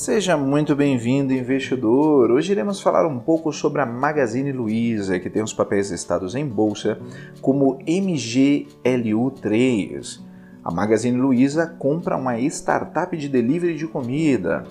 Seja muito bem-vindo, investidor! Hoje iremos falar um pouco sobre a Magazine Luiza, que tem os papéis listados em bolsa como MGLU3. A Magazine Luiza compra uma startup de delivery de comida.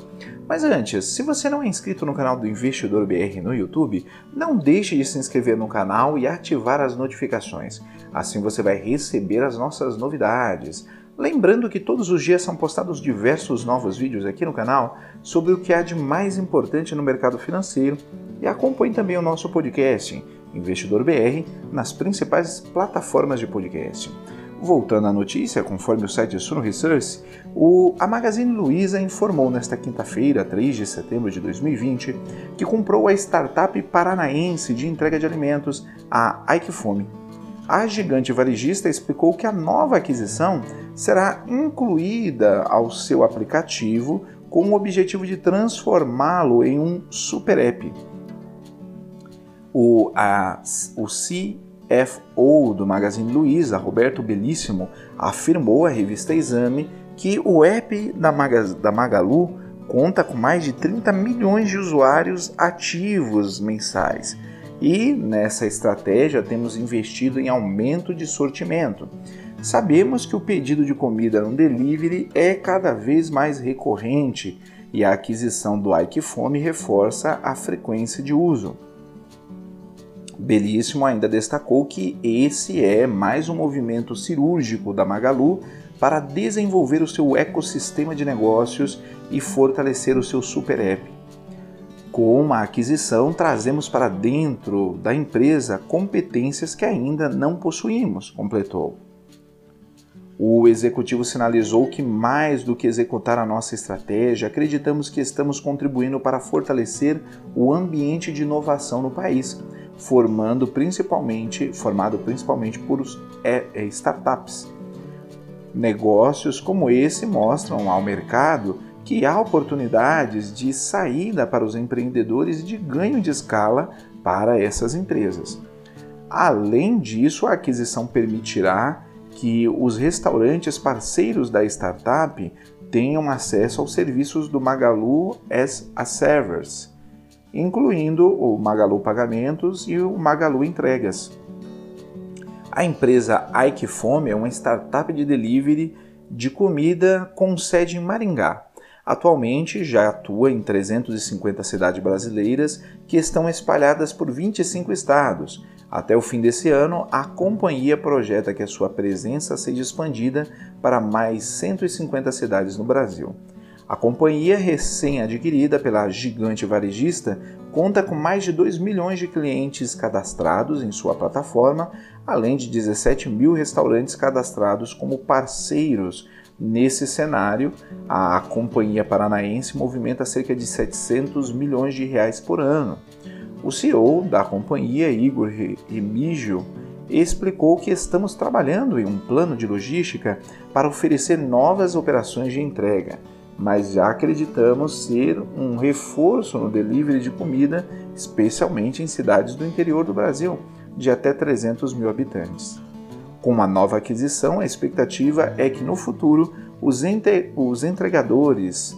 Mas antes, se você não é inscrito no canal do Investidor BR no YouTube, não deixe de se inscrever no canal e ativar as notificações. Assim você vai receber as nossas novidades. Lembrando que todos os dias são postados diversos novos vídeos aqui no canal sobre o que há de mais importante no mercado financeiro e acompanhe também o nosso podcast, Investidor BR, nas principais plataformas de podcast. Voltando à notícia, conforme o site Suno Research, o, a Magazine Luiza informou nesta quinta-feira, 3 de setembro de 2020, que comprou a startup paranaense de entrega de alimentos, a Ike Fome a gigante varejista explicou que a nova aquisição será incluída ao seu aplicativo com o objetivo de transformá-lo em um super app. O, a, o CFO do Magazine Luiza, Roberto Belíssimo, afirmou à revista Exame que o app da, Maga, da Magalu conta com mais de 30 milhões de usuários ativos mensais e nessa estratégia temos investido em aumento de sortimento. Sabemos que o pedido de comida no delivery é cada vez mais recorrente e a aquisição do Fome reforça a frequência de uso. Belíssimo ainda destacou que esse é mais um movimento cirúrgico da Magalu para desenvolver o seu ecossistema de negócios e fortalecer o seu super app. Com a aquisição, trazemos para dentro da empresa competências que ainda não possuímos, completou. O executivo sinalizou que, mais do que executar a nossa estratégia, acreditamos que estamos contribuindo para fortalecer o ambiente de inovação no país, formando principalmente, formado principalmente por é, é, startups. Negócios como esse mostram ao mercado que há oportunidades de saída para os empreendedores e de ganho de escala para essas empresas. Além disso, a aquisição permitirá que os restaurantes parceiros da startup tenham acesso aos serviços do Magalu as a Service, incluindo o Magalu Pagamentos e o Magalu Entregas. A empresa Ike Fome é uma startup de delivery de comida com sede em Maringá. Atualmente já atua em 350 cidades brasileiras que estão espalhadas por 25 estados. Até o fim desse ano, a companhia projeta que a sua presença seja expandida para mais 150 cidades no Brasil. A companhia, recém-adquirida pela gigante varejista, conta com mais de 2 milhões de clientes cadastrados em sua plataforma, além de 17 mil restaurantes cadastrados como parceiros Nesse cenário, a companhia paranaense movimenta cerca de 700 milhões de reais por ano. O CEO da companhia, Igor Remigio, explicou que estamos trabalhando em um plano de logística para oferecer novas operações de entrega, mas já acreditamos ser um reforço no delivery de comida, especialmente em cidades do interior do Brasil, de até 300 mil habitantes. Com uma nova aquisição, a expectativa é que no futuro os, os entregadores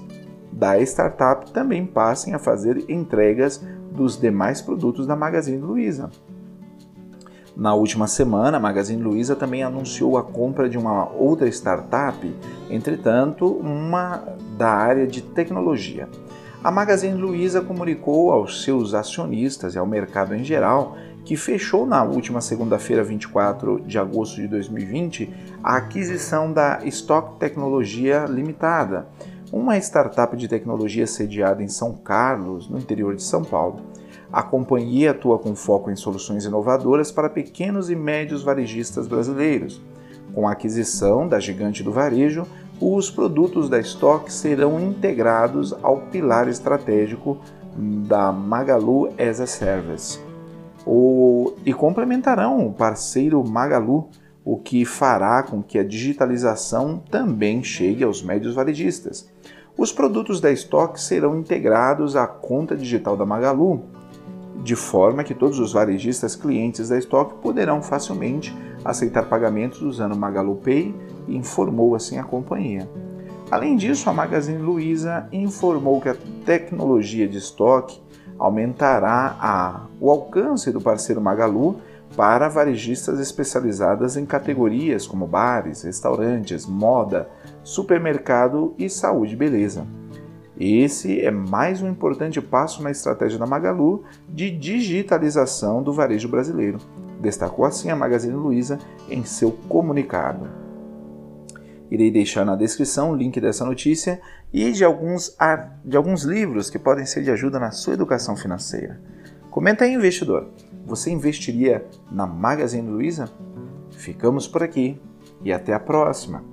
da startup também passem a fazer entregas dos demais produtos da Magazine Luiza. Na última semana, a Magazine Luiza também anunciou a compra de uma outra startup, entretanto, uma da área de tecnologia. A Magazine Luiza comunicou aos seus acionistas e ao mercado em geral que fechou na última segunda-feira, 24 de agosto de 2020, a aquisição da Stock Tecnologia Limitada, uma startup de tecnologia sediada em São Carlos, no interior de São Paulo. A companhia atua com foco em soluções inovadoras para pequenos e médios varejistas brasileiros. Com a aquisição da gigante do varejo, os produtos da Stock serão integrados ao pilar estratégico da Magalu as a Service o, e complementarão o parceiro Magalu, o que fará com que a digitalização também chegue aos médios varejistas. Os produtos da Stock serão integrados à conta digital da Magalu, de forma que todos os varejistas clientes da Stock poderão facilmente aceitar pagamentos usando Magalu Pay, informou assim a companhia. Além disso, a Magazine Luiza informou que a tecnologia de estoque aumentará a, o alcance do parceiro Magalu para varejistas especializadas em categorias como bares, restaurantes, moda, supermercado e saúde e beleza. Esse é mais um importante passo na estratégia da Magalu de digitalização do varejo brasileiro, destacou assim a Magazine Luiza em seu comunicado. Irei deixar na descrição o link dessa notícia e de alguns, de alguns livros que podem ser de ajuda na sua educação financeira. Comenta aí, investidor. Você investiria na Magazine Luiza? Ficamos por aqui e até a próxima!